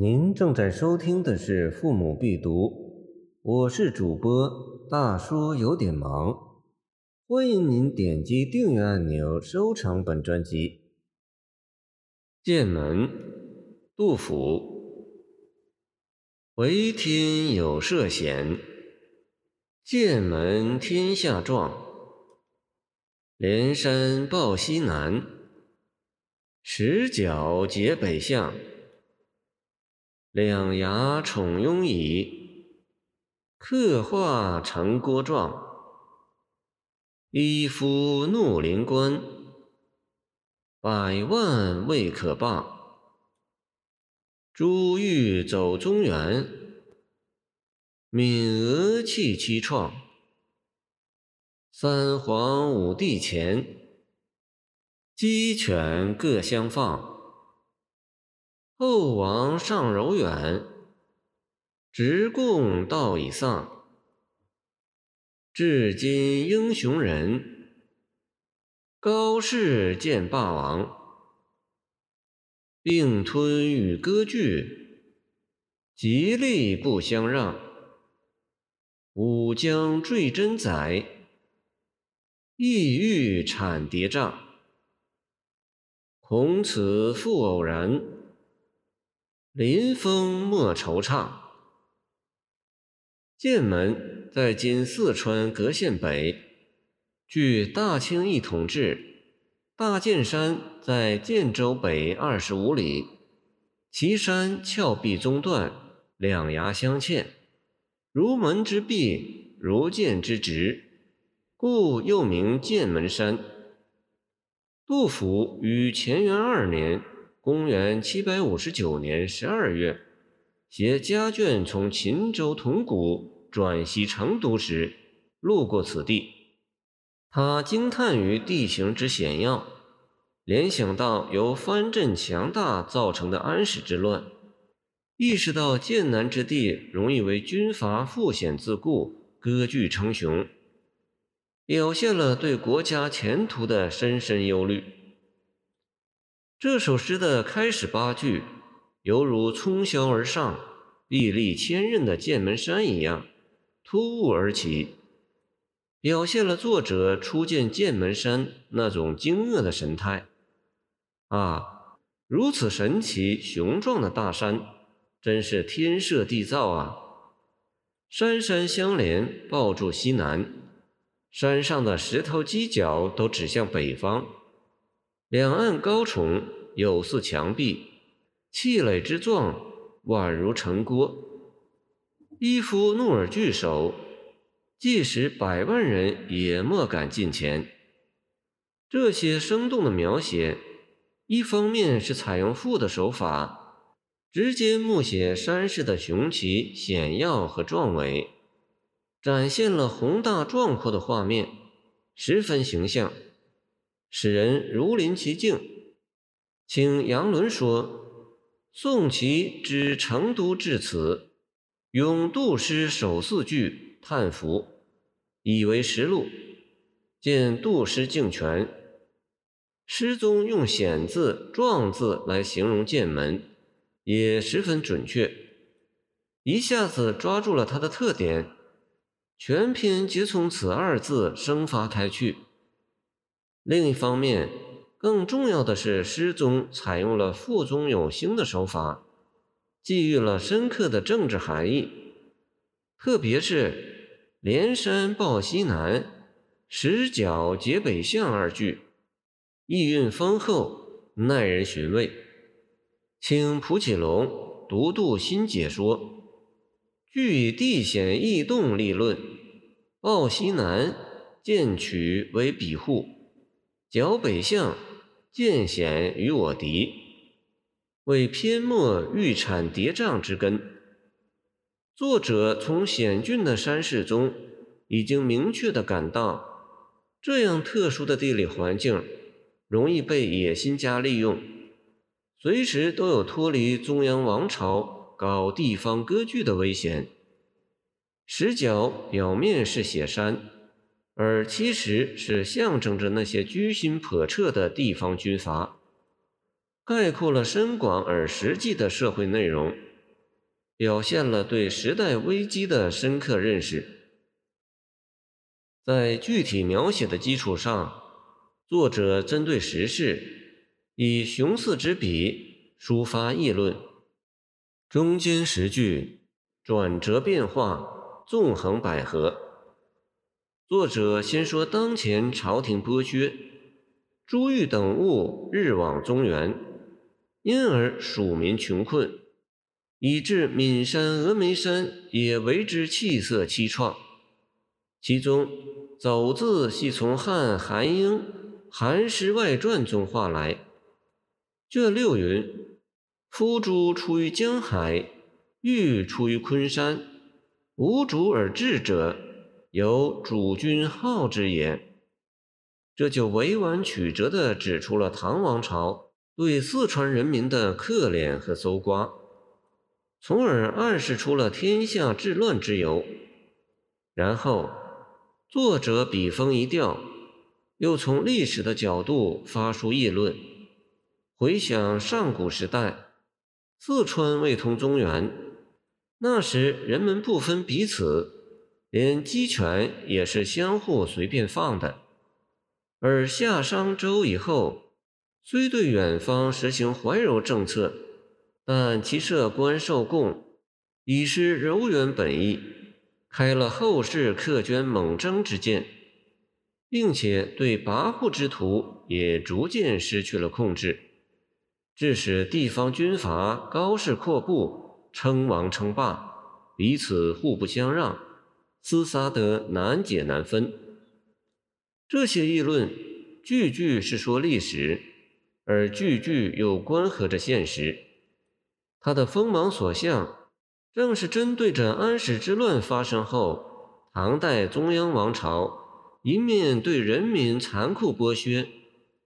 您正在收听的是《父母必读》，我是主播大叔，有点忙。欢迎您点击订阅按钮，收藏本专辑。剑门，杜甫。为天有涉险，剑门天下壮。连山抱西南，石角结北向。两牙宠拥蚁，刻画成郭状。一夫怒临关，百万未可罢。珠玉走中原，闽娥泣凄怆。三皇五帝前，鸡犬各相放。后王尚柔远，直贡道已丧。至今英雄人，高士见霸王。并吞与割据，吉利不相让。武将坠真宰，意欲产谍帐。孔此复偶然。临风莫惆怅。剑门在今四川隔县北，距大清一统治。大剑山在剑州北二十五里，其山峭壁中断，两崖相嵌，如门之壁，如剑之直，故又名剑门山。杜甫于乾元二年。公元七百五十九年十二月，携家眷从秦州铜鼓转西成都时，路过此地。他惊叹于地形之险要，联想到由藩镇强大造成的安史之乱，意识到剑南之地容易为军阀负险自固，割据称雄，表现了对国家前途的深深忧虑。这首诗的开始八句，犹如冲霄而上、屹立千仞的剑门山一样突兀而起，表现了作者初见剑门山那种惊愕的神态。啊，如此神奇雄壮的大山，真是天设地造啊！山山相连，抱住西南，山上的石头犄角都指向北方。两岸高耸，有似墙壁，气垒之状，宛如城郭。一夫怒而拒守，即使百万人也莫敢近前。这些生动的描写，一方面是采用赋的手法，直接描写山势的雄奇险要和壮伟，展现了宏大壮阔的画面，十分形象。使人如临其境。请杨伦说：“宋祁之成都至此，咏杜诗首四句叹服，以为实录。见杜诗敬全，诗中用险字、壮字来形容剑门，也十分准确，一下子抓住了它的特点，全篇皆从此二字生发开去。”另一方面，更重要的是，诗中采用了赋中有兴的手法，寄予了深刻的政治含义。特别是“连山抱西南，石角结北向”二句，意蕴丰厚，耐人寻味。请蒲启龙读读新解说，据以地险异动立论，抱西南见取为比护。角北向，见险于我敌，为篇末欲产谍障之根。作者从险峻的山势中，已经明确地感到，这样特殊的地理环境，容易被野心家利用，随时都有脱离中央王朝、搞地方割据的危险。石角表面是雪山。而其实是象征着那些居心叵测的地方军阀，概括了深广而实际的社会内容。表现了对时代危机的深刻认识。在具体描写的基础上，作者针对时事，以雄四之笔抒发议论。中间十句转折变化，纵横捭阖。作者先说当前朝廷剥削，珠玉等物日往中原。因而蜀民穷困，以致岷山、峨眉山也为之气色凄怆。其中“走”字系从汉韩英《韩诗外传》中画来。卷六云：“夫诸出于江海，欲出于昆山，无主而治者，有主君号之言。”这就委婉曲折地指出了唐王朝。对四川人民的刻怜和搜刮，从而暗示出了天下治乱之由。然后，作者笔锋一调，又从历史的角度发出议论。回想上古时代，四川未通中原，那时人们不分彼此，连鸡犬也是相互随便放的。而夏商周以后，虽对远方实行怀柔政策，但其设官受贡，已失柔远本意，开了后世苛捐猛征之见，并且对跋扈之徒也逐渐失去了控制，致使地方军阀高势阔步，称王称霸，彼此互不相让，厮杀得难解难分。这些议论句句是说历史。而句句又关合着现实，他的锋芒所向，正是针对着安史之乱发生后，唐代中央王朝一面对人民残酷剥削，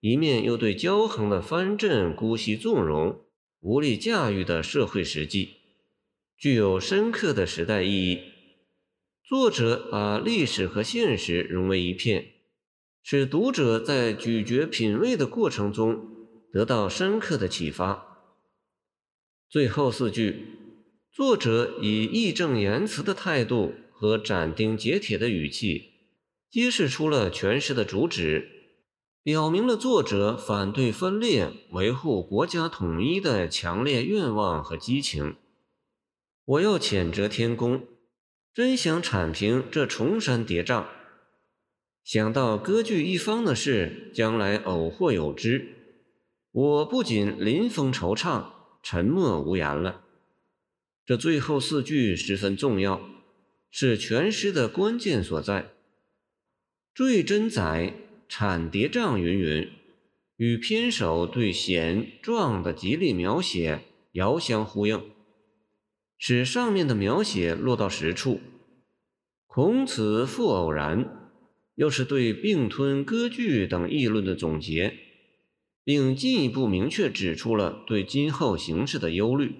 一面又对骄横的藩镇姑息纵容、无力驾驭的社会实际，具有深刻的时代意义。作者把历史和现实融为一片，使读者在咀嚼品味的过程中。得到深刻的启发。最后四句，作者以义正言辞的态度和斩钉截铁的语气，揭示出了全诗的主旨，表明了作者反对分裂、维护国家统一的强烈愿望和激情。我要谴责天宫，真想铲平这重山叠嶂。想到割据一方的事将来偶或有之。我不仅临风惆怅、沉默无言了。这最后四句十分重要，是全诗的关键所在。坠真载、铲叠嶂云云，与篇首对险壮的极力描写遥相呼应，使上面的描写落到实处。孔子复偶然，又是对并吞割据等议论的总结。并进一步明确指出了对今后形势的忧虑。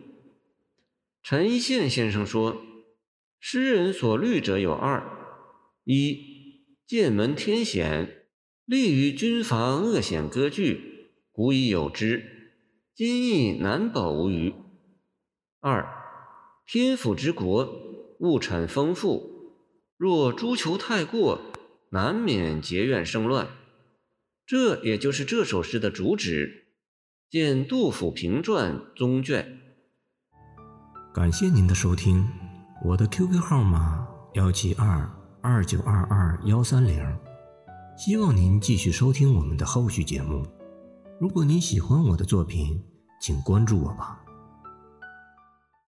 陈一宪先生说：“诗人所虑者有二：一，剑门天险，利于军阀恶险割据，古已有之，今亦难保无虞；二，天府之国，物产丰富，若诛求太过，难免结怨生乱。”这也就是这首诗的主旨，见《杜甫评传》中卷。感谢您的收听，我的 QQ 号码幺七二二九二二幺三零，希望您继续收听我们的后续节目。如果您喜欢我的作品，请关注我吧。